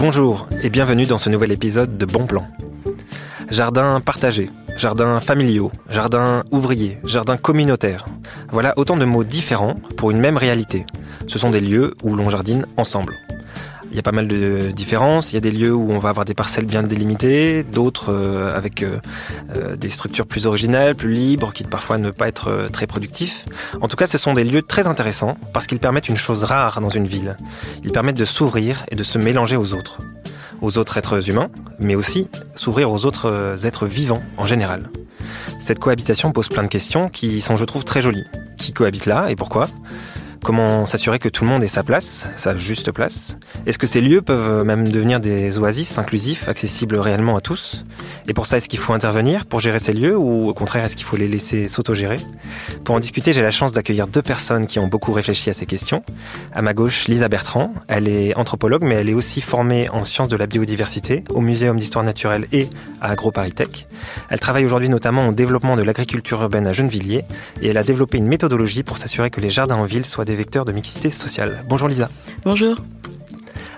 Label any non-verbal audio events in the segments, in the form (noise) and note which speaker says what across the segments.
Speaker 1: Bonjour et bienvenue dans ce nouvel épisode de Bon Plan. Jardin partagé, jardin familiaux, jardin ouvrier, jardin communautaire. Voilà autant de mots différents pour une même réalité. Ce sont des lieux où l'on jardine ensemble. Il y a pas mal de différences. Il y a des lieux où on va avoir des parcelles bien délimitées, d'autres euh, avec euh, euh, des structures plus originales, plus libres, qui parfois ne pas être très productifs. En tout cas, ce sont des lieux très intéressants parce qu'ils permettent une chose rare dans une ville. Ils permettent de s'ouvrir et de se mélanger aux autres. Aux autres êtres humains, mais aussi s'ouvrir aux autres êtres vivants en général. Cette cohabitation pose plein de questions qui sont, je trouve, très jolies. Qui cohabite là et pourquoi? Comment s'assurer que tout le monde ait sa place, sa juste place? Est-ce que ces lieux peuvent même devenir des oasis inclusifs, accessibles réellement à tous? Et pour ça, est-ce qu'il faut intervenir pour gérer ces lieux ou au contraire, est-ce qu'il faut les laisser s'autogérer? Pour en discuter, j'ai la chance d'accueillir deux personnes qui ont beaucoup réfléchi à ces questions. À ma gauche, Lisa Bertrand. Elle est anthropologue, mais elle est aussi formée en sciences de la biodiversité au Muséum d'histoire naturelle et à AgroParisTech. Elle travaille aujourd'hui notamment au développement de l'agriculture urbaine à Gennevilliers et elle a développé une méthodologie pour s'assurer que les jardins en ville soient des vecteurs de mixité sociale. Bonjour Lisa.
Speaker 2: Bonjour.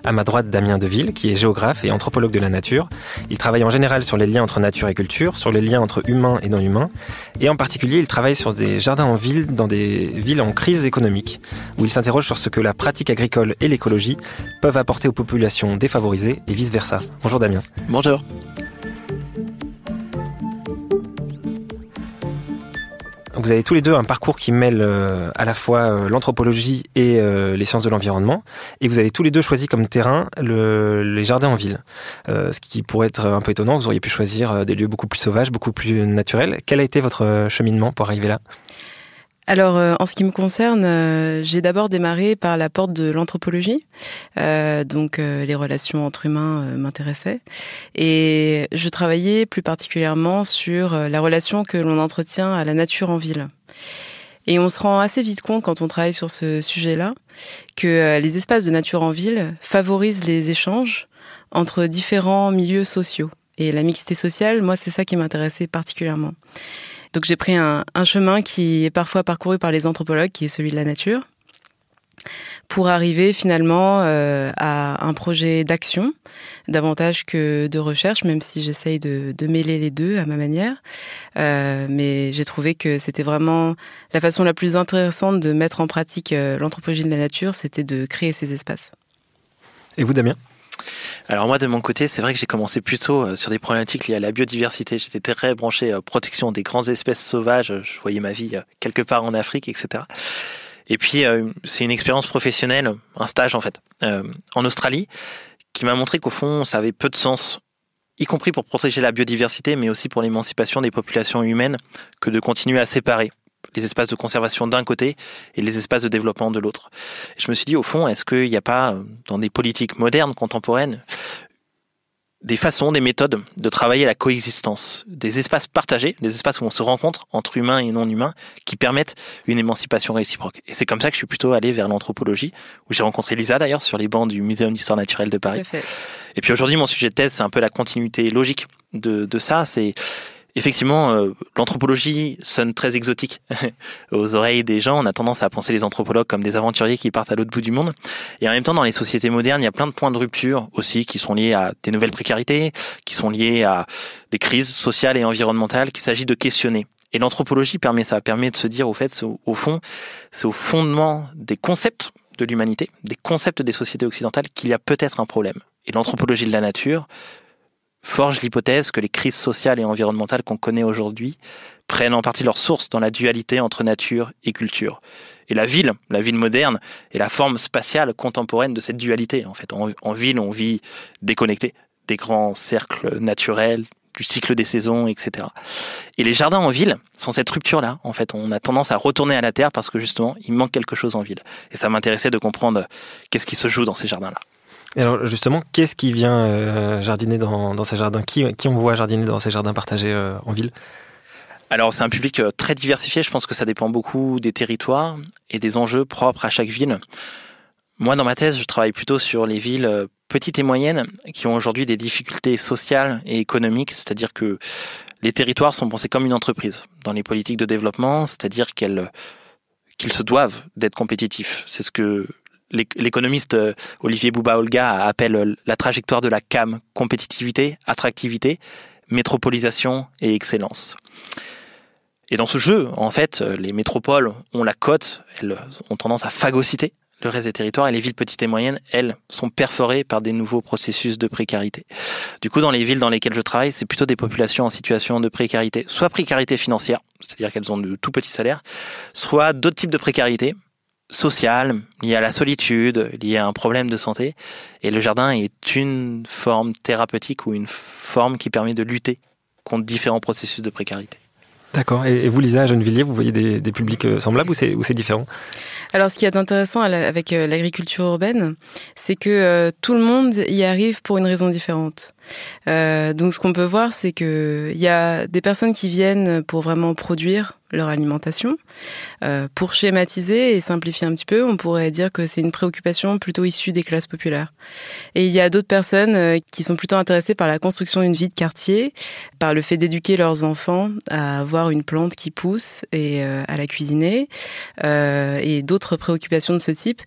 Speaker 1: À ma droite, Damien Deville, qui est géographe et anthropologue de la nature. Il travaille en général sur les liens entre nature et culture, sur les liens entre humains et non-humains. Et en particulier, il travaille sur des jardins en ville, dans des villes en crise économique, où il s'interroge sur ce que la pratique agricole et l'écologie peuvent apporter aux populations défavorisées et vice-versa. Bonjour Damien.
Speaker 3: Bonjour.
Speaker 1: Vous avez tous les deux un parcours qui mêle euh, à la fois euh, l'anthropologie et euh, les sciences de l'environnement, et vous avez tous les deux choisi comme terrain les jardins en ville. ce qui pourrait être un peu étonnant, vous auriez pu choisir des lieux beaucoup plus sauvages, beaucoup plus naturels. Quel a été votre cheminement pour arriver là?
Speaker 2: Alors, euh, en ce qui me concerne, euh, j'ai d'abord démarré par la porte de l'anthropologie. Euh, donc, les relations entre humains m'intéressaient. Et je travaillais plus particulièrement sur la relation que l'on entretient à la nature en ville. Et on se rend assez vite compte quand on travaille sur ce sujet-là que les espaces de nature en ville favorisent les échanges entre différents milieux sociaux. Et la mixité sociale, moi, c'est ça qui m'intéressait particulièrement. Donc j'ai pris un, chemin qui est parfois parcouru par les anthropologues, qui est celui de la nature, pour arriver finalement euh, à un projet d'action, davantage que de recherche, même si j'essaye de, mêler les deux à ma manière. Euh, mais j'ai trouvé que c'était vraiment la façon la plus intéressante de mettre en pratique euh, l'anthropologie de la nature, c'était de créer ces espaces.
Speaker 1: Et vous, Damien?
Speaker 3: Alors moi de mon côté, c'est vrai que j'ai commencé plutôt euh, sur des problématiques liées à la biodiversité. J'étais très branché euh, protection des grandes espèces sauvages. Je voyais ma vie euh, quelque part en Afrique, etc. Et puis c'est une expérience professionnelle, un stage en fait, en Australie, qui m'a montré qu'au fond ça avait peu de sens y compris pour protéger la biodiversité, mais aussi pour l'émancipation des populations humaines, que de continuer à séparer les espaces de conservation d'un côté et les espaces de développement de l'autre. Je me suis dit, au fond, est-ce qu'il n'y a pas, dans des politiques modernes, contemporaines, des façons, des méthodes de travailler la coexistence, des espaces partagés, des espaces où on se rencontre entre humains et non humains, qui permettent une émancipation réciproque? Et c'est comme ça que je suis plutôt allé vers l'anthropologie, où j'ai rencontré Lisa d'ailleurs sur les bancs du Muséum d'histoire naturelle de Paris. Et puis aujourd'hui, mon sujet de thèse, c'est un peu la continuité logique de, de ça. C'est Effectivement, euh, l'anthropologie sonne très exotique (laughs) aux oreilles des gens. On a tendance à penser les anthropologues comme des aventuriers qui partent à l'autre bout du monde. Et en même temps, dans les sociétés modernes, il y a plein de points de rupture aussi qui sont liés à des nouvelles précarités, qui sont liés à des crises sociales et environnementales qu'il s'agit de questionner. Et l'anthropologie permet ça, permet de se dire au fait, au fond, c'est au fondement des concepts de l'humanité, des concepts des sociétés occidentales qu'il y a peut-être un problème. Et l'anthropologie de la nature forge l'hypothèse que les crises sociales et environnementales qu'on connaît aujourd'hui prennent en partie leur source dans la dualité entre nature et culture. Et la ville, la ville moderne, est la forme spatiale contemporaine de cette dualité. En fait, en, ville, on vit déconnecté des grands cercles naturels, du cycle des saisons, etc. Et les jardins en ville sont cette rupture-là. En fait, on a tendance à retourner à la terre parce que justement, il manque quelque chose en ville. Et ça m'intéressait de comprendre qu'est-ce qui se joue dans ces jardins-là
Speaker 1: alors justement, qu'est-ce qui vient euh, jardiner dans, ces jardins? Qui, on voit jardiner dans ces jardins partagés euh, en ville?
Speaker 3: Alors c'est un public euh, très diversifié, je pense que ça dépend beaucoup des territoires et des enjeux propres à chaque ville. Moi dans ma thèse, je travaille plutôt sur les villes petites et moyennes qui ont aujourd'hui des difficultés sociales et économiques, c'est-à-dire que les territoires sont pensés comme une entreprise dans les politiques de développement, c'est-à-dire qu'ils se doivent d'être compétitifs. C'est ce que l'économiste Olivier Bouba-Olga appelle la trajectoire de la CAM, compétitivité, attractivité, métropolisation et excellence. Et dans ce jeu, en fait, les métropoles ont la cote, elles ont tendance à phagocyter le reste des territoires et les villes petites et moyennes, elles, sont perforées par des nouveaux processus de précarité. Du coup, dans les villes dans lesquelles je travaille, c'est plutôt des populations en situation de précarité, soit précarité financière, c'est-à-dire qu'elles ont de tout petits salaires, soit d'autres types de précarité, sociale, liée à la solitude, liée à un problème de santé. Et le jardin est une forme thérapeutique ou une forme qui permet de lutter contre différents processus de précarité.
Speaker 1: D'accord. Et vous, Lisa, à Gennevilliers, vous voyez des, des publics euh, semblables ou c'est différent?
Speaker 2: Alors, ce qui est intéressant avec euh, l'agriculture urbaine, c'est que euh, tout le monde y arrive pour une raison différente. Euh, donc, ce qu'on peut voir, c'est que il y a des personnes qui viennent pour vraiment produire leur alimentation. Euh, pour schématiser et simplifier un petit peu, on pourrait dire que c'est une préoccupation plutôt issue des classes populaires. Et il y a d'autres personnes euh, qui sont plutôt intéressées par la construction d'une vie de quartier, par le fait d'éduquer leurs enfants à avoir une plante qui pousse et à la cuisiner, et d'autres préoccupations de ce type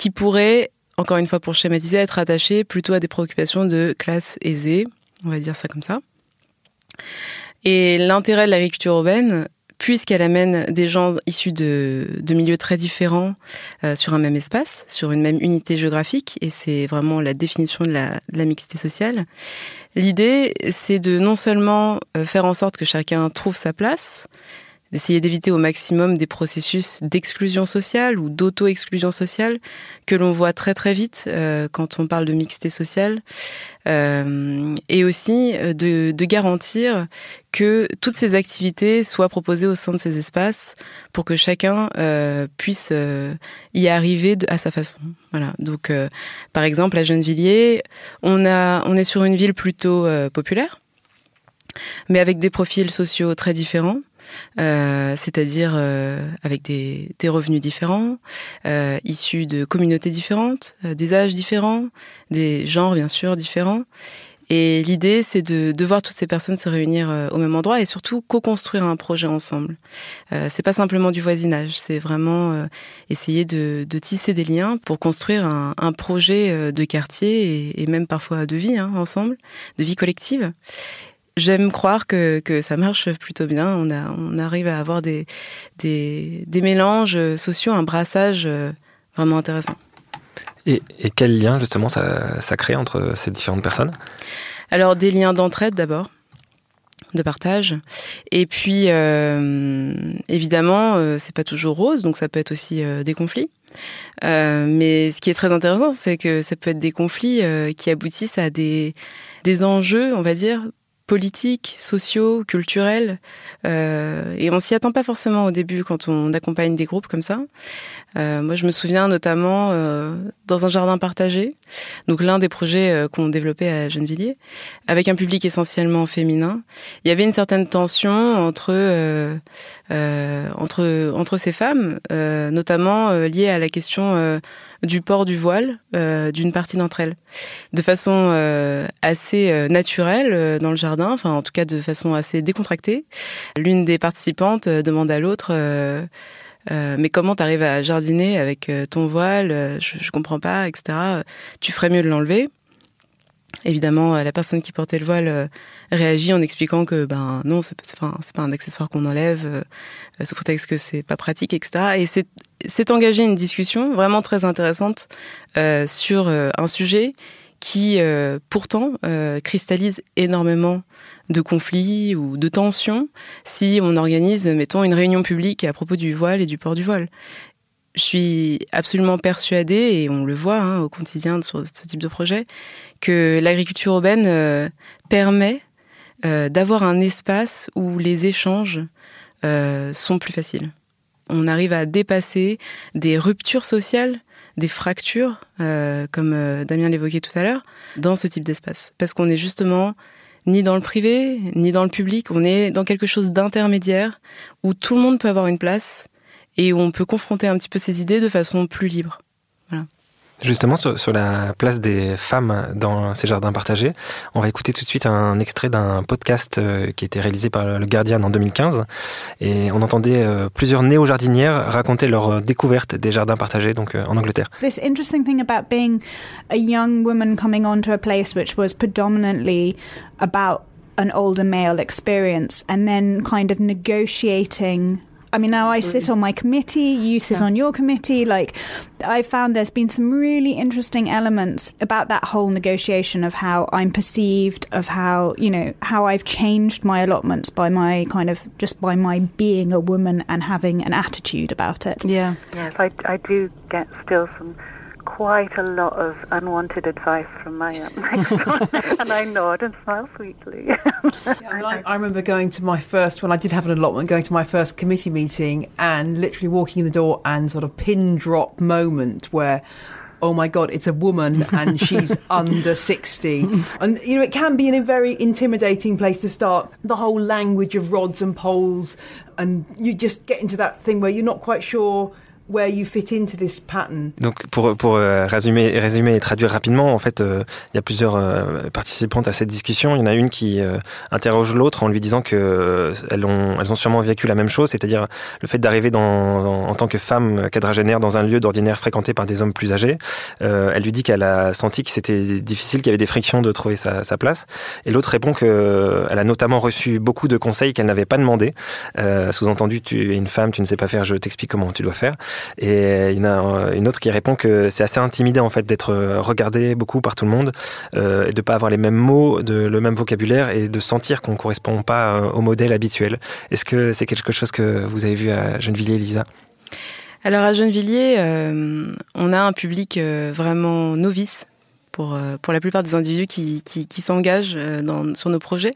Speaker 2: qui pourraient, encore une fois pour schématiser, être attachées plutôt à des préoccupations de classe aisée, on va dire ça comme ça. Et l'intérêt de l'agriculture urbaine, puisqu'elle amène des gens issus de, milieux très différents euh, sur un même espace, sur une même unité géographique, et c'est vraiment la définition de la, de la mixité sociale. L'idée, c'est de non seulement euh, faire en sorte que chacun trouve sa place, d'essayer d'éviter au maximum des processus d'exclusion sociale ou d'auto-exclusion sociale que l'on voit très très vite euh, quand on parle de mixité sociale, euh, et aussi euh, de, de, garantir que toutes ces activités soient proposées au sein de ces espaces pour que chacun euh, puisse euh, y arriver à sa façon. Voilà. Donc, par exemple, à Gennevilliers, on a, on est sur une ville plutôt populaire, mais avec des profils sociaux très différents. Euh, c'est-à-dire euh, avec des, des, revenus différents, euh, issus de communautés différentes, euh, des âges différents, des genres bien sûr différents. Et l'idée, c'est de, de, voir toutes ces personnes se réunir euh, au même endroit et surtout co-construire un projet ensemble. Euh, c'est pas simplement du voisinage, c'est vraiment essayer de, de, tisser des liens pour construire un, un projet de quartier et, et, même parfois de vie hein, ensemble, de vie collective. J'aime croire que, que ça marche plutôt bien. On, a, on arrive à avoir des, des, des mélanges sociaux, un brassage euh, vraiment intéressant.
Speaker 1: Et, et quel lien justement ça, ça crée entre ces différentes personnes?
Speaker 2: Alors des liens d'entraide d'abord de partage. Et puis, euh, évidemment, euh, c'est pas toujours rose, donc ça peut être aussi euh, des conflits. Mais ce qui est très intéressant, c'est que ça peut être des conflits qui aboutissent à des, des enjeux, on va dire, politiques, sociaux, culturels. Euh, et on s'y attend pas forcément au début quand on accompagne des groupes comme ça. Euh, moi, je me souviens notamment euh, dans un jardin partagé, donc l'un des projets euh, qu'on développait à Gennevilliers, avec un public essentiellement féminin. Il y avait une certaine tension entre euh, euh, entre entre ces femmes, notamment liée à la question du port du voile d'une partie d'entre elles, de façon assez naturelle dans le jardin, enfin en tout cas de façon assez décontractée. L'une des participantes demande à l'autre euh, mais comment tu arrives à jardiner avec euh, ton voile euh, je, je comprends pas, etc. Tu ferais mieux de l'enlever. Évidemment, la personne qui portait le voile réagit en expliquant que ben non, c'est pas, un accessoire qu'on enlève sous prétexte que c'est pas pratique, etc. Et c'est engagé une discussion vraiment très intéressante sur un sujet qui pourtant cristallise énormément de conflits ou de tensions si on organise, mettons, une réunion publique à propos du voile et du port du voile. Je suis absolument persuadée, et on le voit hein, au quotidien sur ce type de projet, que l'agriculture urbaine euh, permet euh, d'avoir un espace où les échanges euh, sont plus faciles. On arrive à dépasser des ruptures sociales, des fractures, comme Damien l'évoquait tout à l'heure, dans ce type d'espace. Parce qu'on est justement ni dans le privé, ni dans le public. On est dans quelque chose d'intermédiaire où tout le monde peut avoir une place et où on peut confronter un petit peu ses idées de façon plus libre.
Speaker 1: Justement, sur, la place des femmes dans ces jardins partagés, on va écouter tout de suite un extrait d'un podcast euh, qui a été réalisé par le Guardian en 2015. Et on entendait euh, plusieurs néo-jardinières raconter leur découverte des jardins partagés donc euh, en Angleterre.
Speaker 4: This interesting thing about being a young woman coming onto a place which was predominantly about an older male experience and then kind of negotiating I mean, now Absolutely. I sit on my committee, you sit yeah. on your committee. Like, I found there's been some really interesting elements about that whole negotiation of how I'm perceived, of how, you know, how I've changed my allotments by my kind of just by my being a woman and having an attitude about it.
Speaker 2: Yeah.
Speaker 5: Yes, I, I do get still some quite a lot of unwanted advice from my uh, next (laughs) one, and I nod and smile sweetly.
Speaker 6: yeah, I, I, remember going to my first, when I did have an allotment, going to my first committee meeting and literally walking in the door and sort of pin drop moment where oh my god it's a woman and she's (laughs) under 60 and you know it can be in a very intimidating place to start the whole language of rods and poles and you just get into that thing where you're not quite sure where you fit into this pattern.
Speaker 1: Donc pour pour euh, résumer résumer et traduire rapidement, en fait, euh, il y a plusieurs euh, participantes à cette discussion. Il y en a une qui interroge l'autre en lui disant que elles ont elles ont sûrement vécu la même chose, c'est-à-dire le fait d'arriver dans en, tant que femme quadragénaire dans un lieu d'ordinaire fréquenté par des hommes plus âgés. elle lui dit qu'elle a senti que c'était difficile, qu'il y avait des frictions de trouver sa, sa place. Et l'autre répond que elle a notamment reçu beaucoup de conseils qu'elle n'avait pas demandé. Sous-entendu, tu es une femme, tu ne sais pas faire, je t'explique comment tu dois faire. Et il y en a une autre qui répond que c'est assez intimidant en fait d'être regardé beaucoup par tout le monde euh, et de pas avoir les mêmes mots, le même vocabulaire et de sentir qu'on correspond pas euh, au modèle habituel. Est-ce que c'est quelque chose que vous avez vu à Gennevilliers, Lisa
Speaker 2: alors à Gennevilliers, euh, on a un public vraiment novice pour, pour la plupart des individus qui, qui, s'engagent sur nos projets.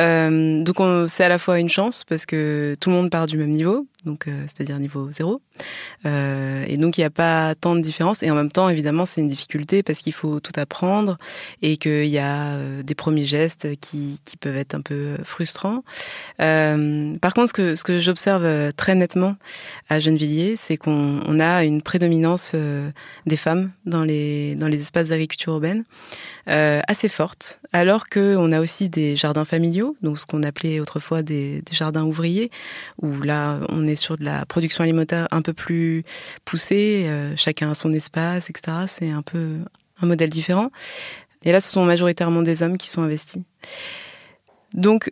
Speaker 2: Euh, donc c'est à la fois une chance parce que tout le monde part du même niveau, donc euh, c'est-à-dire niveau zéro. Euh, et donc il n'y a pas tant de différence. Et en même temps, évidemment, c'est une difficulté parce qu'il faut tout apprendre et qu'il y a euh, des premiers gestes qui, peuvent être un peu frustrants. Euh, par contre, ce que, j'observe très nettement à Gennevilliers, c'est qu'on on a une prédominance des femmes dans les, dans les espaces d'agriculture urbaine assez forte, alors qu'on a aussi des jardins familiaux, donc ce qu'on appelait autrefois des jardins ouvriers, où là on est sur de la production alimentaire un peu plus poussée, euh, chacun a son espace, etc. C'est un peu un modèle différent. Et là, ce sont majoritairement des hommes qui sont investis. Donc,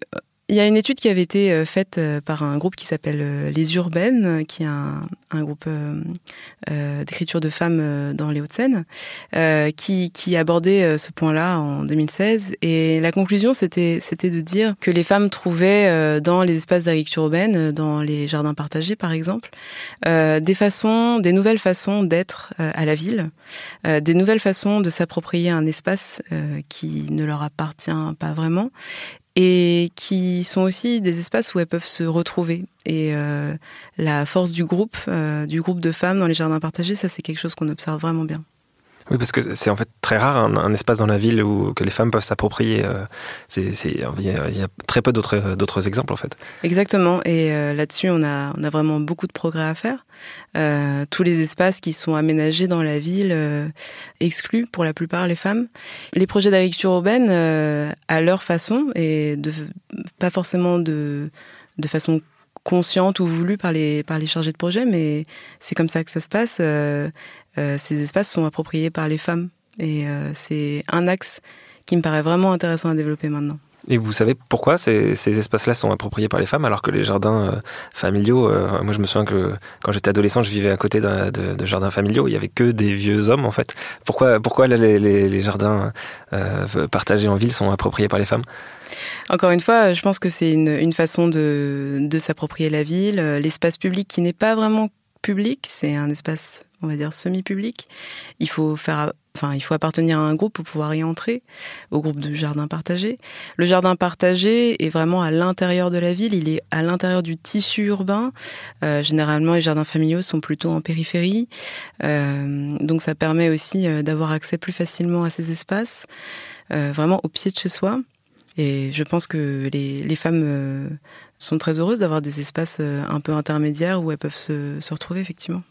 Speaker 2: il y a une étude qui avait été euh, faite euh, par un groupe qui s'appelle euh, Les Urbaines, qui est un, un groupe euh, d'écriture de femmes dans les Hauts-de-Seine, euh, qui, qui abordait ce point-là en 2016. Et la conclusion, c'était de dire que les femmes trouvaient dans les espaces d'agriculture urbaine, dans les jardins partagés par exemple, euh, des façons, des nouvelles façons d'être à la ville, des nouvelles façons de s'approprier un espace qui ne leur appartient pas vraiment et qui sont aussi des espaces où elles peuvent se retrouver. Et euh, la force du groupe, euh, du groupe de femmes dans les jardins partagés, ça c'est quelque chose qu'on observe vraiment bien.
Speaker 1: Oui, parce que c'est en fait très rare un, espace dans la ville où que les femmes peuvent s'approprier. Euh, il, y a, très peu d'autres, exemples en fait.
Speaker 2: Exactement. Et euh, là-dessus, on a, on a vraiment beaucoup de progrès à faire. Euh, tous les espaces qui sont aménagés dans la ville excluent pour la plupart les femmes. Les projets d'agriculture urbaine, à leur façon et de, pas forcément de, de façon consciente ou voulue par les, par les chargés de projet, mais c'est comme ça que ça se passe. Ces espaces sont appropriés par les femmes. Et euh, c'est un axe qui me paraît vraiment intéressant à développer maintenant.
Speaker 1: Et vous savez pourquoi ces, ces espaces-là sont appropriés par les femmes alors que les jardins euh, familiaux, euh, moi je me souviens que quand j'étais adolescent, je vivais à côté de, de, jardins familiaux, il y avait que des vieux hommes en fait. Pourquoi, pourquoi les, les, les jardins euh, partagés en ville sont appropriés par les femmes?
Speaker 2: Encore une fois, je pense que c'est une, une, façon de, de s'approprier la ville, l'espace public qui n'est pas vraiment public, c'est un espace, on va dire, semi-public. Il faut faire Enfin, il faut appartenir à un groupe pour pouvoir y entrer, au groupe de jardin partagé. Le jardin partagé est vraiment à l'intérieur de la ville, il est à l'intérieur du tissu urbain. Euh, généralement, les jardins familiaux sont plutôt en périphérie, euh, donc ça permet aussi euh, d'avoir accès plus facilement à ces espaces, euh, vraiment au pied de chez soi. Et je pense que les, les femmes euh, sont très heureuses d'avoir des espaces un peu intermédiaires où elles peuvent se, se retrouver effectivement.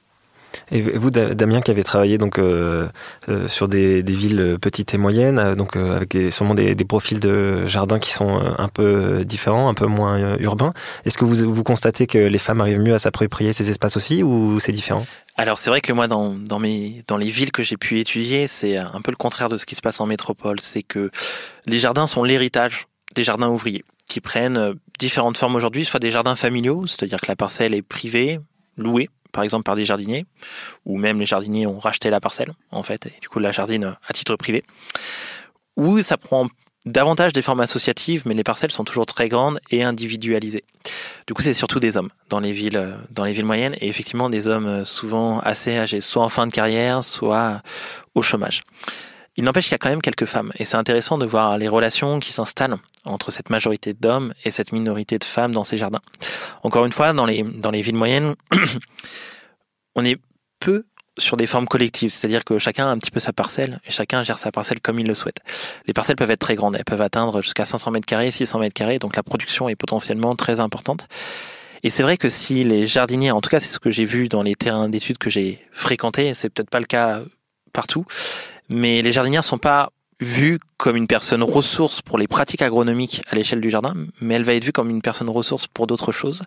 Speaker 1: Et vous, Damien, qui avez travaillé donc euh, euh, sur des, villes petites et moyennes, euh, donc avec sûrement des, profils de jardins qui sont un peu différents, un peu moins urbains, est-ce que vous, constatez que les femmes arrivent mieux à s'approprier ces espaces aussi, ou c'est différent?
Speaker 3: Alors c'est vrai que moi dans, dans les villes que j'ai pu étudier, c'est un peu le contraire de ce qui se passe en métropole. C'est que les jardins sont l'héritage des jardins ouvriers qui prennent différentes formes aujourd'hui, soit des jardins familiaux, c'est-à-dire que la parcelle est privée, louée, par exemple par des jardiniers, ou même les jardiniers ont racheté la parcelle, en fait, et du coup la jardine à titre privé, ou ça prend davantage des formes associatives, mais les parcelles sont toujours très grandes et individualisées. Du coup, c'est surtout des hommes dans les villes, dans les villes moyennes, et effectivement des hommes souvent assez âgés, soit en fin de carrière, soit au chômage. Il n'empêche qu'il y a quand même quelques femmes, et c'est intéressant de voir les relations qui s'installent entre cette majorité d'hommes et cette minorité de femmes dans ces jardins. Encore une fois, dans les, dans les villes moyennes, (clears throat) on est peu sur des formes collectives, c'est-à-dire que chacun a un petit peu sa parcelle et chacun gère sa parcelle comme il le souhaite. Les parcelles peuvent être très grandes, elles peuvent atteindre jusqu'à 500 mètres carrés, 600 mètres carrés, donc la production est potentiellement très importante. Et c'est vrai que si les jardiniers, en tout cas c'est ce que j'ai vu dans les terrains d'études que j'ai fréquentés, c'est peut-être pas le cas partout, mais les jardinières sont pas vues comme une personne ressource pour les pratiques agronomiques à l'échelle du jardin, mais elle va être vue comme une personne ressource pour d'autres choses.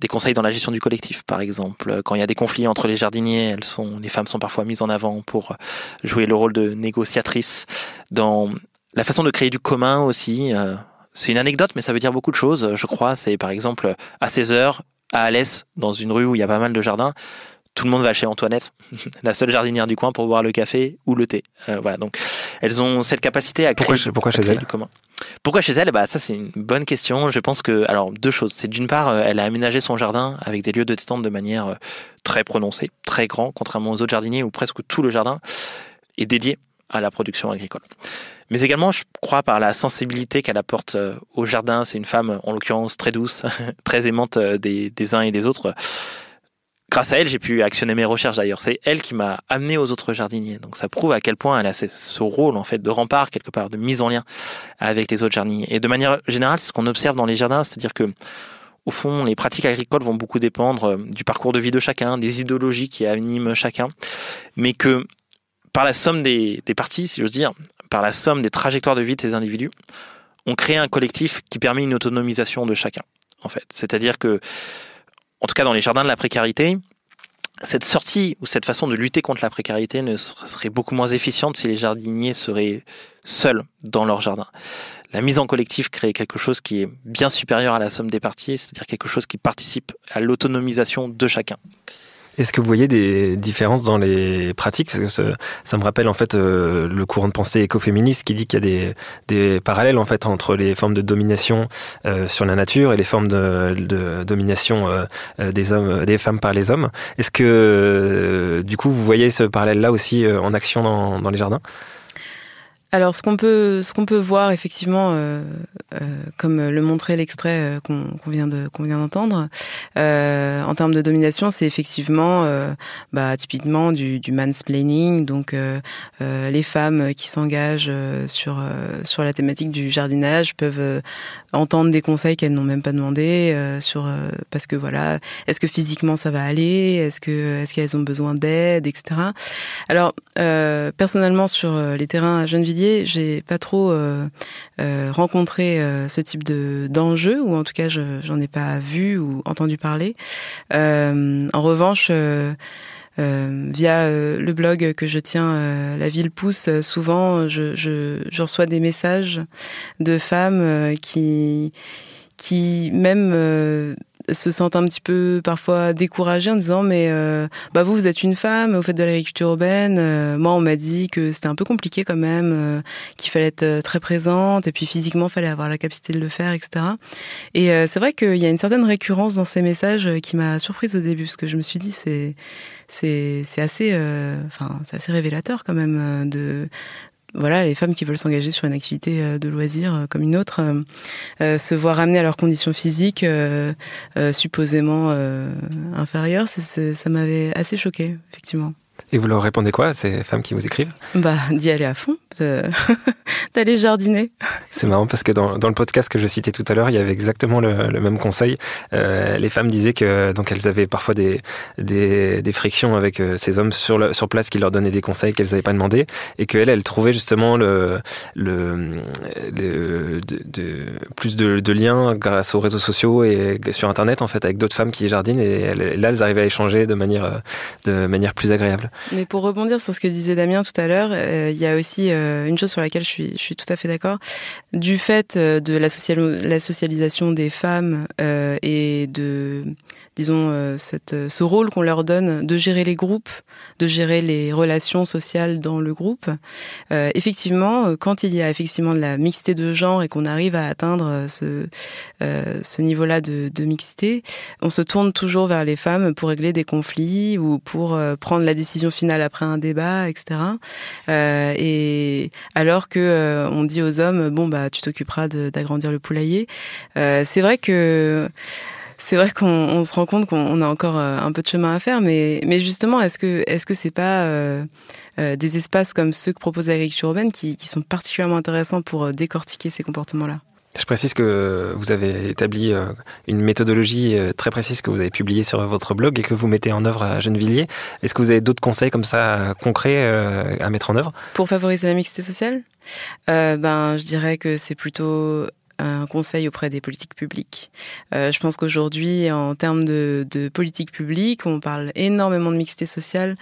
Speaker 3: Des conseils dans la gestion du collectif, par exemple. Quand il y a des conflits entre les jardiniers, elles sont, les femmes sont parfois mises en avant pour jouer le rôle de négociatrice. Dans la façon de créer du commun aussi, euh, c'est une anecdote, mais ça veut dire beaucoup de choses, je crois. C'est par exemple à 16 heures, à Alès, dans une rue où il y a pas mal de jardins, tout le monde va chez Antoinette, (laughs) la seule jardinière du coin pour boire le café ou le thé. Euh, voilà, donc elles ont cette capacité à
Speaker 1: créer, pourquoi, chez elle
Speaker 3: commun. Pourquoi chez elle Bah ça c'est une bonne question. Je pense que alors deux choses. C'est d'une part, euh, elle a aménagé son jardin avec des lieux de détente de manière euh, très prononcée, très grand, contrairement aux autres jardiniers où presque tout le jardin est dédié à la production agricole. Mais également, je crois par la sensibilité qu'elle apporte au jardin. C'est une femme, en l'occurrence, très douce, (laughs) très aimante des, des uns et des autres grâce à elle, j'ai pu actionner mes recherches d'ailleurs. C'est elle qui m'a amené aux autres jardiniers. Donc ça prouve à quel point elle a ce rôle en fait de rempart quelque part, de mise en lien avec les autres jardiniers. Et de manière générale, ce qu'on observe dans les jardins, c'est-à-dire que au fond, les pratiques agricoles vont beaucoup dépendre euh, du parcours de vie de chacun, des idéologies qui animent chacun, mais que par la somme des, des parties, si j'ose dire, par la somme des trajectoires de vie de ces individus, on crée un collectif qui permet une autonomisation de chacun. En fait, c'est-à-dire que en tout cas dans les jardins de la précarité, cette sortie ou cette façon de lutter contre la précarité ne serait beaucoup moins efficiente si les jardiniers seraient seuls dans leur jardin. La mise en collectif crée quelque chose qui est bien supérieur à la somme des parties, c'est-à-dire quelque chose qui participe à l'autonomisation de chacun.
Speaker 1: Est-ce que vous voyez des différences dans les pratiques? Parce que ça, me rappelle en fait euh, le courant de pensée écoféministe qui dit qu'il y a des, parallèles en fait entre les formes de domination euh, sur la nature et les formes de, domination euh, des hommes, des femmes par les hommes. Est-ce que du coup vous voyez ce parallèle-là aussi en action dans les jardins?
Speaker 2: Alors, ce qu'on peut, ce qu'on peut voir effectivement, euh, euh, comme le montrait l'extrait euh, qu'on vient de qu'on vient d'entendre, en termes de domination, c'est effectivement, bah, typiquement du, du mansplaining, donc les femmes qui s'engagent sur sur la thématique du jardinage peuvent entendre des conseils qu'elles n'ont même pas demandé sur parce que voilà, est-ce que physiquement ça va aller, est-ce que est-ce qu'elles ont besoin d'aide, etc. Alors personnellement sur les terrains à Gennevilliers j'ai pas trop euh, euh, rencontré euh, ce type de d'enjeu, ou en tout cas, j'en ai pas vu ou entendu parler. en revanche. via le blog que je tiens, La Ville Pousse, souvent je, je, reçois des messages de femmes qui, qui même se sentent un petit peu parfois découragés en disant mais euh, bah vous vous êtes une femme, vous faites de l'agriculture urbaine. Euh, moi on m'a dit que c'était un peu compliqué quand même, euh, qu'il fallait être très présente et puis physiquement fallait avoir la capacité de le faire, etc. Et c'est vrai qu'il y a une certaine récurrence dans ces messages qui m'a surprise au début parce que je me suis dit c'est c'est assez enfin c'est assez révélateur quand même de voilà, les femmes qui veulent s'engager sur une activité euh, de loisir euh, comme une autre, euh, se voir amener à leurs conditions physiques supposément inférieures, ça m'avait assez choqué, effectivement.
Speaker 1: Et vous leur répondez quoi à ces femmes qui vous écrivent?
Speaker 2: Bah, d'y aller à fond, (laughs) d'aller jardiner.
Speaker 1: C'est marrant parce que dans, dans, le podcast que je citais tout à l'heure, il y avait exactement le, le même conseil. Euh, les femmes disaient que donc elles avaient parfois des, des, des frictions avec euh, ces hommes sur, le, sur place qui leur donnaient des conseils qu'elles n'avaient pas demandé et qu'elles, elles trouvaient justement le, le, le de, de, plus de, de, liens grâce aux réseaux sociaux et sur Internet en fait avec d'autres femmes qui jardinent et là elles arrivaient à échanger de manière, de manière plus agréable.
Speaker 2: Mais pour rebondir sur ce que disait Damien tout à l'heure, euh, il y a aussi euh, une chose sur laquelle je suis, tout à fait d'accord. Du fait euh, de la, social, la socialisation des femmes et de disons, euh, cette, euh, ce rôle qu'on leur donne de gérer les groupes, de gérer les relations sociales dans le groupe. Euh, effectivement, euh, quand il y a effectivement de la mixité de genre et qu'on arrive à atteindre ce, euh, ce niveau-là de, de, mixité, on se tourne toujours vers les femmes pour régler des conflits ou pour prendre la décision finale après un débat, etc. et alors que on dit aux hommes, bon bah tu t'occuperas d'agrandir le poulailler. c'est vrai que c'est vrai qu'on se rend compte qu'on a encore euh, un peu de chemin à faire, mais, mais justement, est-ce que est-ce que c'est pas euh, euh, des espaces comme ceux que propose l'agriculture urbaine qui, qui, sont particulièrement intéressants pour décortiquer ces comportements-là?
Speaker 1: Je précise que vous avez établi une méthodologie très précise que vous avez publiée sur votre blog et que vous mettez en œuvre à Gennevilliers. Est-ce que vous avez d'autres conseils comme ça concrets à mettre en œuvre?
Speaker 2: Pour favoriser la mixité sociale? Euh, Ben, je dirais que c'est plutôt un conseil auprès des politiques publiques. Euh, je pense qu'aujourd'hui, en termes de, politique publique, on parle énormément de mixité sociale,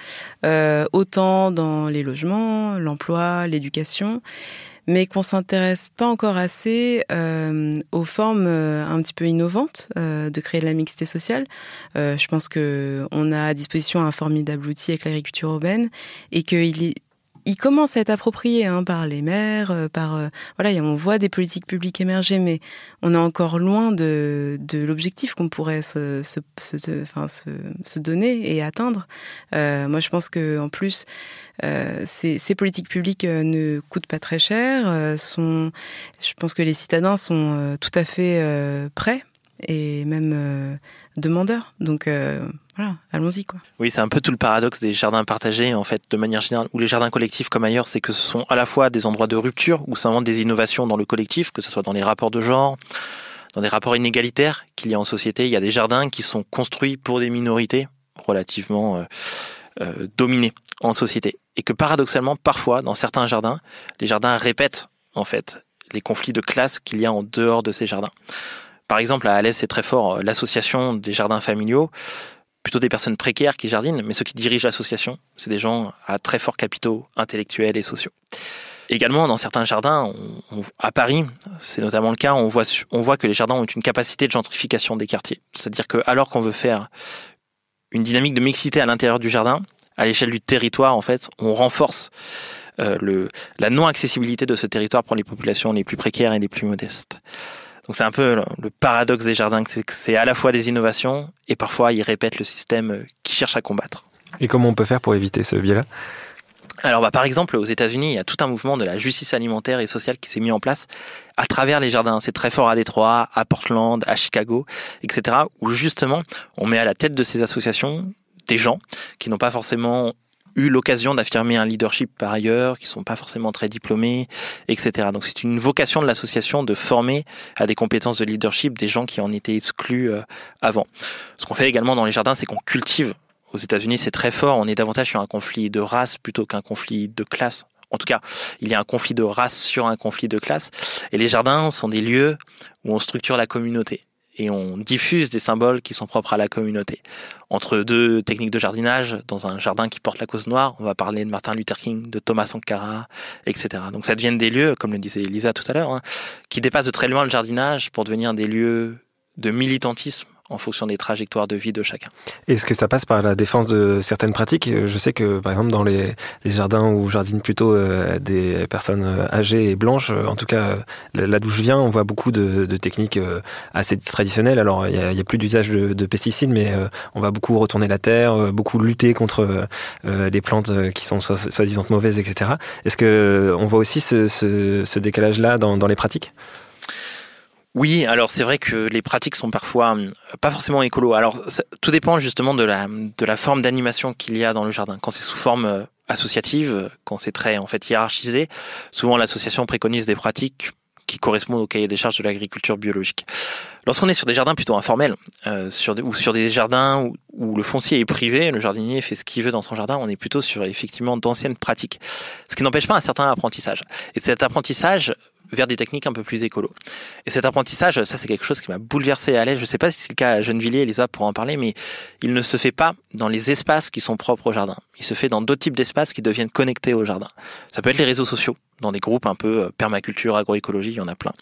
Speaker 2: euh, autant dans les logements, l'emploi, l'éducation, mais qu'on s'intéresse pas encore assez euh, aux formes un petit peu innovantes de créer de la mixité sociale. Je pense que on a à disposition un formidable outil avec l'agriculture urbaine et qu'il est il commence à être approprié hein, par les maires, euh, par euh, voilà, on voit des politiques publiques émerger, mais on est encore loin de, l'objectif qu'on pourrait se, donner et atteindre. Euh, moi, je pense que en plus, ces, ces, politiques publiques ne coûtent pas très cher. Sont, je pense que les citadins sont tout à fait prêts et même demandeurs. Donc voilà, allons-y quoi.
Speaker 3: Oui, c'est un peu tout le paradoxe des jardins partagés en fait, de manière générale, ou les jardins collectifs comme ailleurs, c'est que ce sont à la fois des endroits de rupture où s'inventent des innovations dans le collectif, que ce soit dans les rapports de genre, dans des rapports inégalitaires qu'il y a en société. Il y a des jardins qui sont construits pour des minorités relativement euh, euh, dominées en société, et que paradoxalement, parfois, dans certains jardins, les jardins répètent en fait les conflits de classe qu'il y a en dehors de ces jardins. Par exemple, à Alès, c'est très fort euh, l'association des jardins familiaux plutôt des personnes précaires qui jardinent, mais ceux qui dirigent l'association, c'est des gens à très forts capitaux intellectuels et sociaux. Également, dans certains jardins, à Paris, c'est notamment le cas, on voit, que les jardins ont une capacité de gentrification des quartiers. C'est-à-dire que, alors qu'on veut faire une dynamique de mixité à l'intérieur du jardin, à l'échelle du territoire, en fait, on renforce euh, la non-accessibilité de ce territoire pour les populations les plus précaires et les plus modestes. Donc c'est un peu le paradoxe des jardins, c'est que c'est à la fois des innovations et parfois ils répètent le système qu'ils cherchent à combattre.
Speaker 1: Et comment on peut faire pour éviter ce biais-là?
Speaker 3: Alors, bah, par exemple, aux États-Unis, il y a tout un mouvement de la justice alimentaire et sociale qui s'est mis en place à travers les jardins. C'est très fort à Détroit, à Portland, à Chicago, etc., où justement, on met à la tête de ces associations des gens qui n'ont pas forcément eu l'occasion d'affirmer un leadership par ailleurs, qui sont pas forcément très diplômés, etc. Donc c'est une vocation de l'association de former à des compétences de leadership des gens qui en étaient exclus euh, avant. Ce qu'on fait également dans les jardins, c'est qu'on cultive. Aux États-Unis, c'est très fort. On est davantage sur un conflit de race plutôt qu'un conflit de classe. En tout cas, il y a un conflit de race sur un conflit de classe. Et les jardins sont des lieux où on structure la communauté et on diffuse des symboles qui sont propres à la communauté. Entre deux techniques de jardinage, dans un jardin qui porte la cause noire, on va parler de Martin Luther King, de Thomas Sankara, etc. Donc ça devient des lieux, comme le disait Lisa tout à l'heure, hein, qui dépassent de très loin le jardinage pour devenir des lieux de militantisme en fonction des trajectoires de vie de chacun.
Speaker 1: Est-ce que ça passe par la défense de certaines pratiques? Je sais que, par exemple, dans les, jardins où jardinent plutôt euh, des personnes euh, âgées et blanches, euh, en tout cas, là d'où je viens, on voit beaucoup de, techniques assez traditionnelles. Alors, il n'y a, plus d'usage de, de, pesticides, mais on va beaucoup retourner la terre, beaucoup lutter contre les plantes qui sont soi-disant mauvaises, etc. Est-ce que on voit aussi ce, décalage-là dans les pratiques?
Speaker 3: Oui, alors c'est vrai que les pratiques sont parfois euh, pas forcément écolo. Alors tout dépend justement de la, de la forme d'animation qu'il y a dans le jardin. Quand c'est sous forme euh, associative, quand c'est très en fait hiérarchisé, souvent l'association préconise des pratiques qui correspondent au cahier des charges de l'agriculture biologique. Lorsqu'on est sur des jardins plutôt informels, euh, sur ou sur des jardins où, où, le foncier est privé, le jardinier fait ce qu'il veut dans son jardin, on est plutôt sur effectivement d'anciennes pratiques. Ce qui n'empêche pas un certain apprentissage. Et cet apprentissage vers des techniques un peu plus écolo. Et cet apprentissage, ça c'est quelque chose qui m'a bouleversé à l'aise. Je ne sais pas si c'est le cas à Gennevilliers, Elisa pour en parler, mais il ne se fait pas dans les espaces qui sont propres au jardin. Il se fait dans d'autres types d'espaces qui deviennent connectés au jardin. Ça peut être les réseaux sociaux, dans des groupes un peu euh, permaculture, agroécologie, il y en a plein.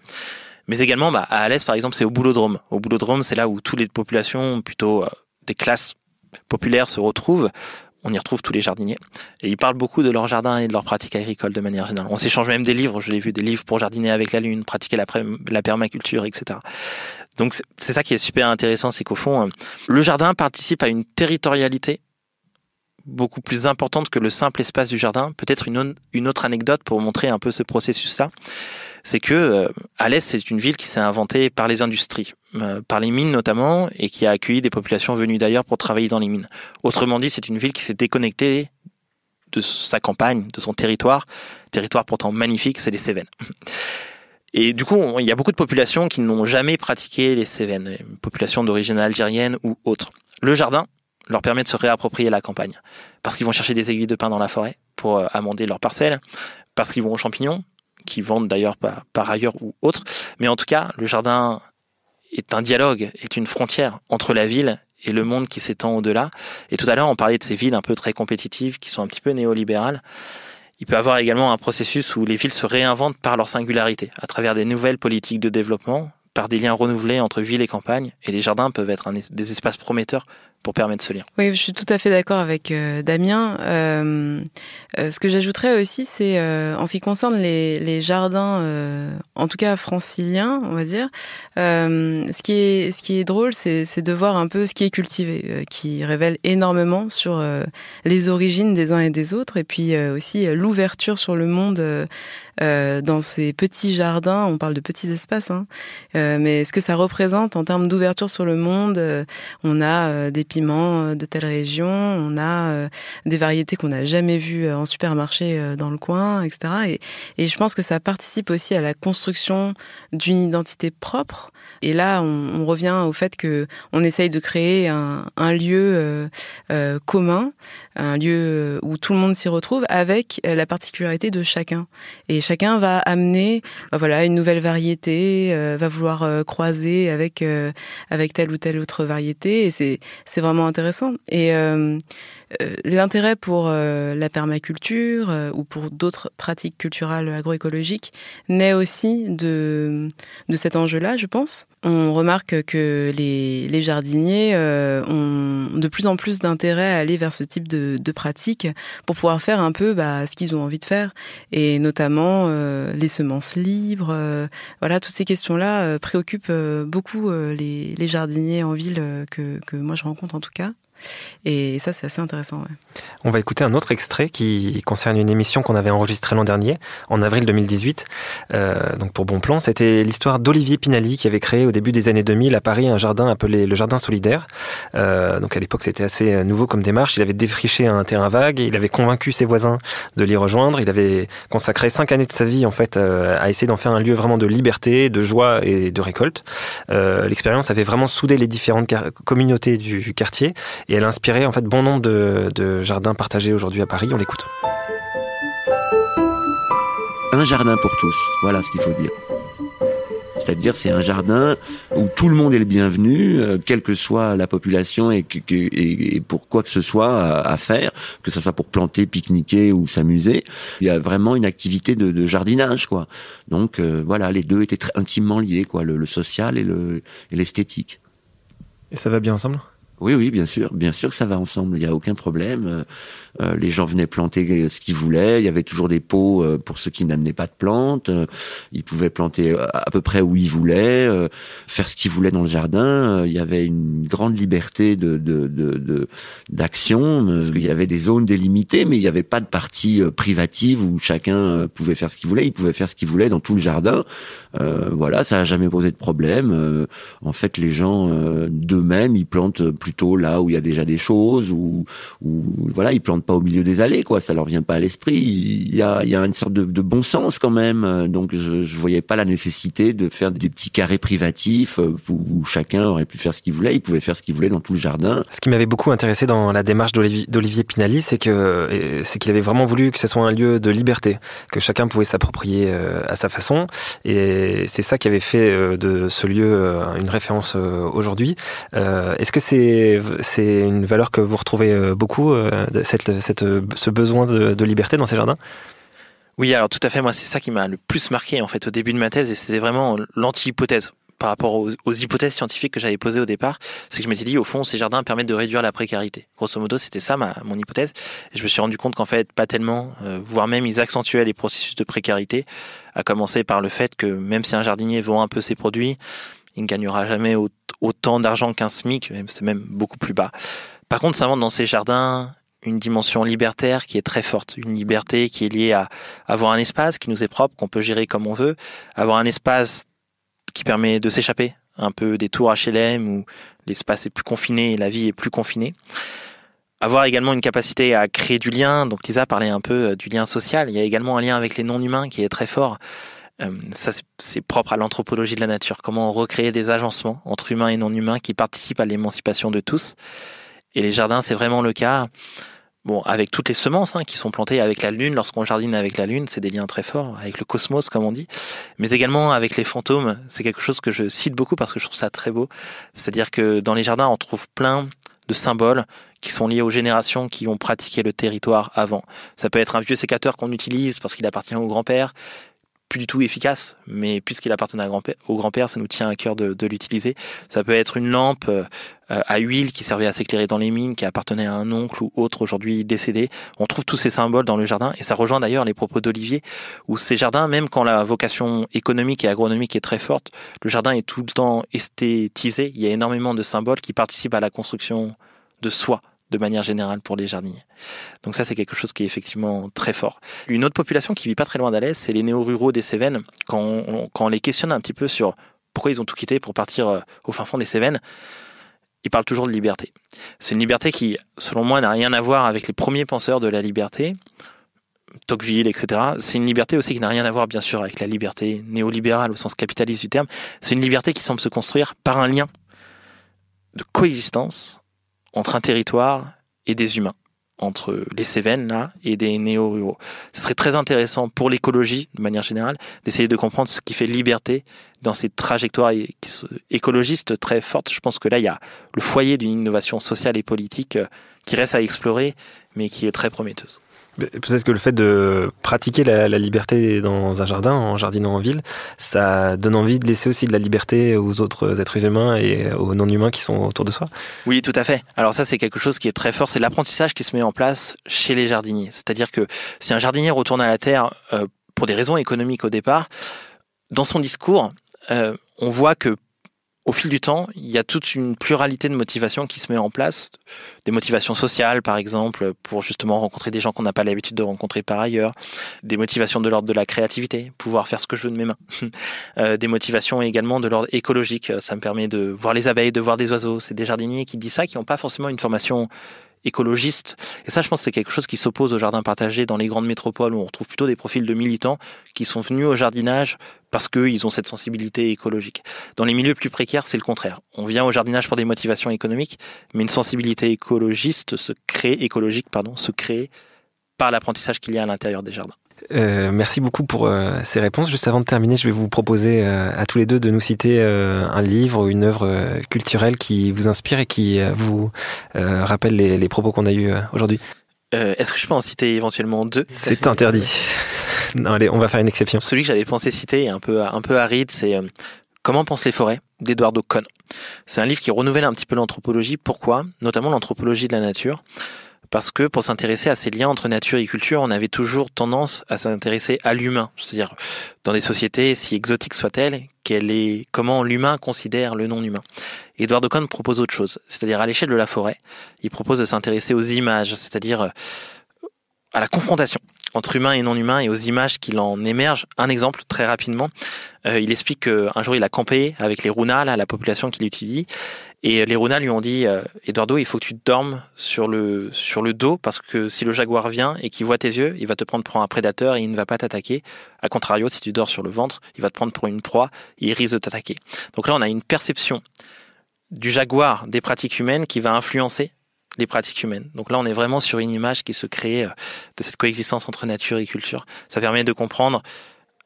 Speaker 3: Mais également, bah, à Alès, par exemple, c'est au boulodrome. Au boulodrome, c'est là où toutes les populations, plutôt euh, des classes populaires, se retrouvent on y retrouve tous les jardiniers. Et ils parlent beaucoup de leur jardin et de leurs pratiques agricoles de manière générale. On s'échange même des livres, je l'ai vu, des livres pour jardiner avec la lune, pratiquer la, la permaculture, etc. Donc c'est ça qui est super intéressant, c'est qu'au fond, euh, le jardin participe à une territorialité beaucoup plus importante que le simple espace du jardin. Peut-être une, une autre anecdote pour montrer un peu ce processus-là c'est que euh, Alès, c'est une ville qui s'est inventée par les industries, euh, par les mines notamment, et qui a accueilli des populations venues d'ailleurs pour travailler dans les mines. Autrement dit, c'est une ville qui s'est déconnectée de sa campagne, de son territoire, territoire pourtant magnifique, c'est les Cévennes. Et du coup, il y a beaucoup de populations qui n'ont jamais pratiqué les Cévennes, populations d'origine algérienne ou autre. Le jardin leur permet de se réapproprier la campagne, parce qu'ils vont chercher des aiguilles de pin dans la forêt pour euh, amender leurs parcelles, parce qu'ils vont aux champignons, qui vendent d'ailleurs par, ailleurs ou autre. Mais en tout cas, le jardin est un dialogue, est une frontière entre la ville et le monde qui s'étend au-delà. Et tout à l'heure, on parlait de ces villes un peu très compétitives, qui sont un petit peu néolibérales. Il peut y avoir également un processus où les villes se réinventent par leur singularité, à travers des nouvelles politiques de développement, par des liens renouvelés entre ville et campagne. Et les jardins peuvent être des espaces prometteurs pour permettre ce lien.
Speaker 2: Oui, je suis tout à fait d'accord avec euh, Damien. Euh, euh, ce que j'ajouterais aussi, c'est en ce qui concerne les, jardins, en tout cas franciliens, on va dire. ce qui est ce qui est drôle, c'est de voir un peu ce qui est cultivé, qui révèle énormément sur les origines des uns et des autres, et puis aussi l'ouverture sur le monde. dans ces petits jardins, on parle de petits espaces, hein, mais ce que ça représente en termes d'ouverture sur le monde, on a des piments de telle région, on a des variétés qu'on n'a jamais vues en supermarché euh, dans le coin, etc. Et, je pense que ça participe aussi à la construction d'une identité propre. Et là, on, revient au fait que on essaye de créer un, lieu euh, euh, commun, un lieu où tout le monde s'y retrouve, avec la particularité de chacun. Et chacun va amener, bah voilà, une nouvelle variété, euh, va vouloir euh, croiser avec avec telle ou telle autre variété. Et c'est c'est vraiment intéressant. Et euh, l'intérêt pour euh, la permaculture euh, ou pour d'autres pratiques culturelles agroécologiques naît aussi de, de cet enjeu-là, je pense. On remarque que les, les jardiniers ont de plus en plus d'intérêt à aller vers ce type de, de pratiques pour pouvoir faire un peu bah, ce qu'ils ont envie de faire, et notamment les semences libres. voilà, toutes ces questions-là préoccupent beaucoup les, les jardiniers en ville que, que moi je rencontre en tout cas. Et ça, c'est assez intéressant.
Speaker 1: On va écouter un autre extrait qui concerne une émission qu'on avait enregistrée l'an dernier, en avril 2018. Euh, donc pour Bon Plan, c'était l'histoire d'Olivier Pinali qui avait créé au début des années 2000 à Paris un jardin appelé le Jardin Solidaire. Euh, donc à l'époque, c'était assez nouveau comme démarche. Il avait défriché un terrain vague, il avait convaincu ses voisins de l'y rejoindre. Il avait consacré cinq années de sa vie en fait euh, à essayer d'en faire un lieu vraiment de liberté, de joie et de récolte. Euh, L'expérience avait vraiment soudé les différentes communautés du quartier et elle a inspiré en fait bon nombre de, de jardins partagés aujourd'hui à Paris. On l'écoute.
Speaker 7: Un jardin pour tous, voilà ce qu'il faut dire. C'est-à-dire c'est un jardin où tout le monde est le bienvenu, euh, quelle que soit la population et, que, et, et, pour quoi que ce soit à, à, faire, que ce soit pour planter, pique-niquer ou s'amuser. Il y a vraiment une activité de, de jardinage, quoi. Donc euh, voilà, les deux étaient très intimement liés, quoi, le, le social et l'esthétique.
Speaker 1: Et, et ça va bien ensemble?
Speaker 7: Oui, oui, bien sûr, bien sûr que ça va ensemble. Il n'y a aucun problème. Euh, les gens venaient planter ce qu'ils voulaient. Il y avait toujours des pots euh, pour ceux qui n'amenaient pas de plantes. Euh, ils pouvaient planter à peu près où ils voulaient, faire ce qu'ils voulaient dans le jardin. Il y avait une grande liberté de d'action de, de, qu'il y avait des zones délimitées, mais il n'y avait pas de partie privative où chacun pouvait faire ce qu'il voulait. Il pouvait faire ce qu'il voulait dans tout le jardin. voilà, ça n'a jamais posé de problème. en fait, les gens d'eux-mêmes, ils plantent plus plutôt là où il y a déjà des choses, ou voilà, ils plantent pas au milieu des allées, quoi. Ça leur vient pas à l'esprit. Il y a, une sorte de, bon sens quand même. Donc je, je voyais pas la nécessité de faire des petits carrés privatifs où, où chacun aurait pu faire ce qu'il voulait. Il pouvait faire ce qu'il voulait dans tout le jardin.
Speaker 1: Ce qui m'avait beaucoup intéressé dans la démarche d'Olivier Pinali, c'est que c'est qu'il avait vraiment voulu que ce soit un lieu de liberté, que chacun pouvait s'approprier à sa façon. Et c'est ça qui avait fait de ce lieu une référence aujourd'hui. Est-ce que c'est c'est une valeur que vous retrouvez beaucoup, cette, cette, ce besoin de, liberté dans ces jardins?
Speaker 3: Oui, alors tout à fait. Moi, c'est ça qui m'a le plus marqué en fait au début de ma thèse, et c'était vraiment l'anti-hypothèse par rapport aux, hypothèses scientifiques que j'avais posées au départ, c'est que je m'étais dit, au fond, ces jardins permettent de réduire la précarité. Grosso modo, c'était ça ma, mon hypothèse. Et je me suis rendu compte qu'en fait, pas tellement, euh, voire même ils accentuaient les processus de précarité, à commencer par le fait que même si un jardinier vend un peu ses produits, il ne gagnera jamais autant d'argent qu'un SMIC, c'est même beaucoup plus bas. Par contre, ça invente dans ces jardins une dimension libertaire qui est très forte, une liberté qui est liée à avoir un espace qui nous est propre, qu'on peut gérer comme on veut, avoir un espace qui permet de s'échapper un peu des tours HLM où l'espace est plus confiné et la vie est plus confinée. Avoir également une capacité à créer du lien, donc Lisa parlait un peu euh, du lien social, il y a également un lien avec les non-humains qui est très fort. Euh, ça, c'est propre à l'anthropologie de la nature. Comment recréer des agencements entre humains et non-humains qui participent à l'émancipation de tous. Et les jardins, c'est vraiment le cas. Bon, avec toutes les semences hein, qui sont plantées avec la lune, lorsqu'on jardine avec la lune, c'est des liens très forts avec le cosmos, comme on dit, mais également avec les fantômes. C'est quelque chose que je cite beaucoup parce que je trouve ça très beau. C'est-à-dire que dans les jardins, on trouve plein de symboles qui sont liés aux générations qui ont pratiqué le territoire avant. Ça peut être un vieux sécateur qu'on utilise parce qu'il appartient au grand-père, plus du tout efficace, mais puisqu'il appartenait au grand-père, ça nous tient à cœur de, l'utiliser. Ça peut être une lampe euh, à huile qui servait à s'éclairer dans les mines, qui appartenait à un oncle ou autre aujourd'hui décédé. On trouve tous ces symboles dans le jardin, et ça rejoint d'ailleurs les propos d'Olivier, où ces jardins, même quand la vocation économique et agronomique est très forte, le jardin est tout le temps esthétisé. Il y a énormément de symboles qui participent à la construction de soi, de manière générale pour les jardiniers. Donc ça, c'est quelque chose qui est effectivement très fort. Une autre population qui vit pas très loin d'Alès, c'est les néo-ruraux des Cévennes. Quand on, quand on les questionne un petit peu sur pourquoi ils ont tout quitté pour partir euh, au fin fond des Cévennes, ils parlent toujours de liberté. C'est une liberté qui, selon moi, n'a rien à voir avec les premiers penseurs de la liberté, Tocqueville, etc. C'est une liberté aussi qui n'a rien à voir, bien sûr, avec la liberté néolibérale au sens capitaliste du terme. C'est une liberté qui semble se construire par un lien de coexistence entre un territoire et des humains, entre les Cévennes là et des néo-ruraux. Ce serait très intéressant pour l'écologie, de manière générale, d'essayer de comprendre ce qui fait liberté dans ces trajectoires écologistes très fortes. Je pense que là, il y a le foyer d'une innovation sociale et politique euh, qui reste à explorer, mais qui est très prometteuse.
Speaker 1: Peut-être que le fait de pratiquer la, liberté dans un jardin, en jardinant en ville, ça donne envie de laisser aussi de la liberté aux autres êtres humains et aux non-humains qui sont autour de soi.
Speaker 3: Oui, tout à fait. Alors ça, c'est quelque chose qui est très fort. C'est l'apprentissage qui se met en place chez les jardiniers. C'est-à-dire que si un jardinier retourne à la terre euh, pour des raisons économiques au départ, dans son discours, euh, on voit que au fil du temps, il y a toute une pluralité de motivations qui se met en place. Des motivations sociales, par exemple, pour justement rencontrer des gens qu'on n'a pas l'habitude de rencontrer par ailleurs. Des motivations de l'ordre de la créativité, pouvoir faire ce que je veux de mes mains. (laughs) Euh, des motivations également de l'ordre écologique. Ça me permet de voir les abeilles, de voir des oiseaux. C'est des jardiniers qui disent ça, qui n'ont pas forcément une formation écologiste. Et ça, je pense, c'est quelque chose qui s'oppose au jardin partagé dans les grandes métropoles où on retrouve plutôt des profils de militants qui sont venus au jardinage parce qu'ils ont cette sensibilité écologique. Dans les milieux plus précaires, c'est le contraire. On vient au jardinage pour des motivations économiques, mais une sensibilité écologiste se crée, écologique, pardon, se crée par l'apprentissage qu'il y a à l'intérieur des jardins.
Speaker 1: Euh, merci beaucoup pour euh, ces réponses. Juste avant de terminer, je vais vous proposer euh, à tous les deux de nous citer un livre ou une œuvre culturelle qui vous inspire et qui vous rappelle les, les, propos qu'on a eus aujourd'hui.
Speaker 3: Est-ce que je peux en citer éventuellement deux?
Speaker 1: C'est interdit. (laughs) non, allez, on va faire une exception.
Speaker 3: Celui que j'avais pensé citer, un peu, un peu aride, c'est Comment pensent les forêts d'Eduardo Cohn. C'est un livre qui renouvelle un petit peu l'anthropologie. Pourquoi? Notamment l'anthropologie de la nature parce que pour s'intéresser à ces liens entre nature et culture, on avait toujours tendance à s'intéresser à l'humain, c'est-à-dire dans des sociétés si exotiques soient-elles, est comment l'humain considère le non-humain. Edouard de propose autre chose, c'est-à-dire à, l'échelle de la forêt, il propose de s'intéresser aux images, c'est-à-dire euh, à la confrontation entre humain et non humain et aux images qu'il en émerge. Un exemple très rapidement, euh, il explique qu'un jour il a campé avec les Runa, la population qu'il étudie, Et les Runa lui ont dit, euh, Eduardo, il faut que tu dormes sur le, sur le dos parce que si le jaguar vient et qu'il voit tes yeux, il va te prendre pour un prédateur et il ne va pas t'attaquer. A contrario, si tu dors sur le ventre, il va te prendre pour une proie et il risque de t'attaquer. Donc là, on a une perception du jaguar des pratiques humaines qui va influencer les pratiques humaines. Donc là, on est vraiment sur une image qui se crée euh, de cette coexistence entre nature et culture. Ça permet de comprendre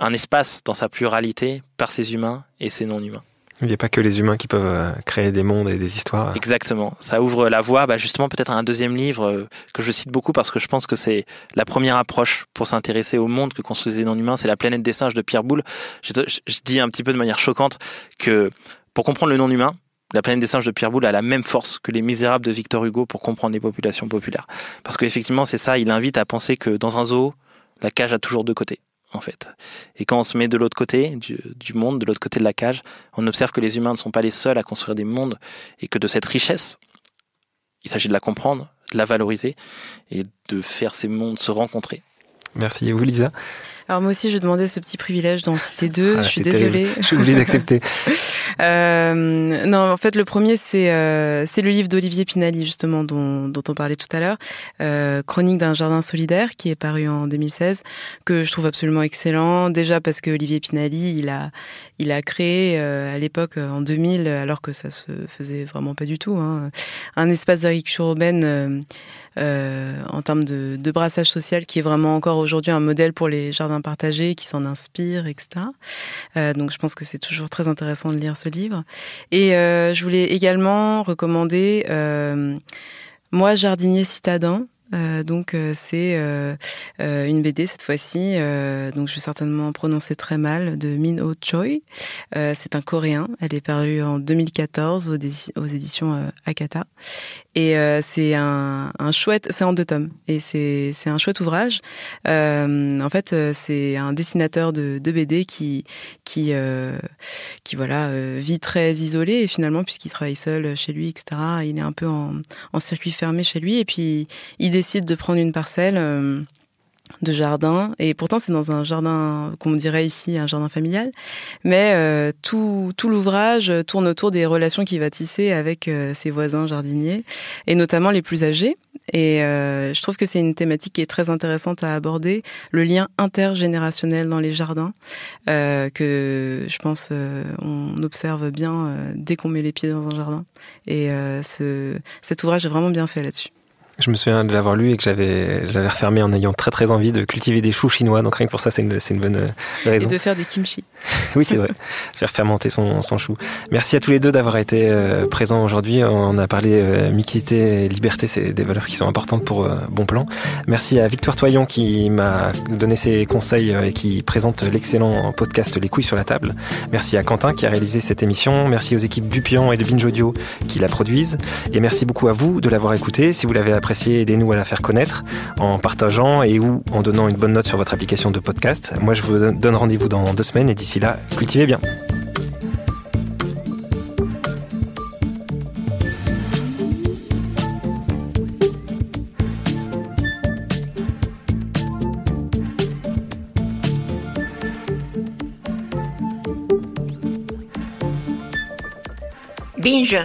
Speaker 3: un espace dans sa pluralité par ses humains et ses non-humains.
Speaker 1: Il n'y a pas que les humains qui peuvent euh, créer des mondes et des histoires.
Speaker 3: Exactement. Ça ouvre la voie, bah justement, peut-être à un deuxième livre euh, que je cite beaucoup parce que je pense que c'est la première approche pour s'intéresser au monde que construisent les non-humains. C'est La planète des singes de Pierre Boulle. Je, dis un petit peu de manière choquante que pour comprendre le non-humain, la planète des singes de Pierre Boulle a la même force que les misérables de Victor Hugo pour comprendre les populations populaires. Parce qu'effectivement, c'est ça, il invite à penser que dans un zoo, la cage a toujours deux côtés en fait. Et quand on se met de l'autre côté du, monde, de l'autre côté de la cage, on observe que les humains ne sont pas les seuls à construire des mondes et que de cette richesse, il s'agit de la comprendre, de la valoriser et de faire ces mondes se rencontrer.
Speaker 1: Merci. Et vous, Lisa?
Speaker 2: Alors moi aussi, je demandais ce petit privilège d'en citer deux. Ah, je suis désolée.
Speaker 1: Je suis obligée d'accepter. (laughs) (laughs)
Speaker 2: euh, non, en fait, le premier, c'est euh, c'est le livre d'Olivier Pinali, justement, dont, dont on parlait tout à l'heure, euh, Chronique d'un jardin solidaire, qui est paru en 2016, que je trouve absolument excellent. Déjà parce que Olivier Pinali, il a il a créé à l'époque, en 2000, alors que ça se faisait vraiment pas du tout, hein, un espace d'agriculture urbaine euh, en termes de, de, brassage social qui est vraiment encore aujourd'hui un modèle pour les jardins partagés, qui s'en inspirent, etc. Euh, donc je pense que c'est toujours très intéressant de lire ce livre. Et euh, je voulais également recommander euh, Moi, jardinier citadin euh, donc euh, c'est euh, une BD cette fois-ci, donc je vais certainement prononcer très mal, de Min Ho Choi. c'est un Coréen. Elle est parue en 2014 aux, éditions Akata. Et c'est un, chouette, c'est en deux tomes. Et c'est un chouette ouvrage. en fait, c'est un dessinateur de, BD qui qui qui voilà vit très isolé et finalement puisqu'il travaille seul chez lui, etc. Il est un peu en, circuit fermé chez lui et puis il de prendre une parcelle euh, de jardin. Et pourtant c'est dans un jardin qu'on dirait ici un jardin familial. Mais euh, tout, tout l'ouvrage tourne autour des relations qu'il va tisser avec euh, ses voisins jardiniers et notamment les plus âgés. Et je trouve que c'est une thématique qui est très intéressante à aborder le lien intergénérationnel dans les jardins que je pense on observe bien dès qu'on met les pieds dans un jardin. Et ce, cet ouvrage est vraiment bien fait là-dessus
Speaker 1: je me souviens de l'avoir lu et que j'avais, l'avais refermé en ayant très très envie de cultiver des choux chinois. Donc rien que pour ça, c'est une, c'est une bonne euh, raison.
Speaker 2: Et de faire du kimchi. (laughs)
Speaker 1: oui, c'est vrai. Faire fermenter son, son chou. Merci à tous les deux d'avoir été euh, présents aujourd'hui. On a parlé euh, mixité et liberté, c'est des valeurs qui sont importantes pour Bon Plan. Merci à Victoire Toyon qui m'a donné ses conseils et qui présente l'excellent podcast Les couilles sur la table. Merci à Quentin qui a réalisé cette émission. Merci aux équipes Dupian et de Binge Audio qui la produisent. Et merci beaucoup à vous de l'avoir écouté. Si vous l'avez aidez-nous à la faire connaître en partageant et ou en donnant une bonne note sur votre application de podcast. Moi, je vous donne rendez-vous dans deux semaines et d'ici là, cultivez bien. Binge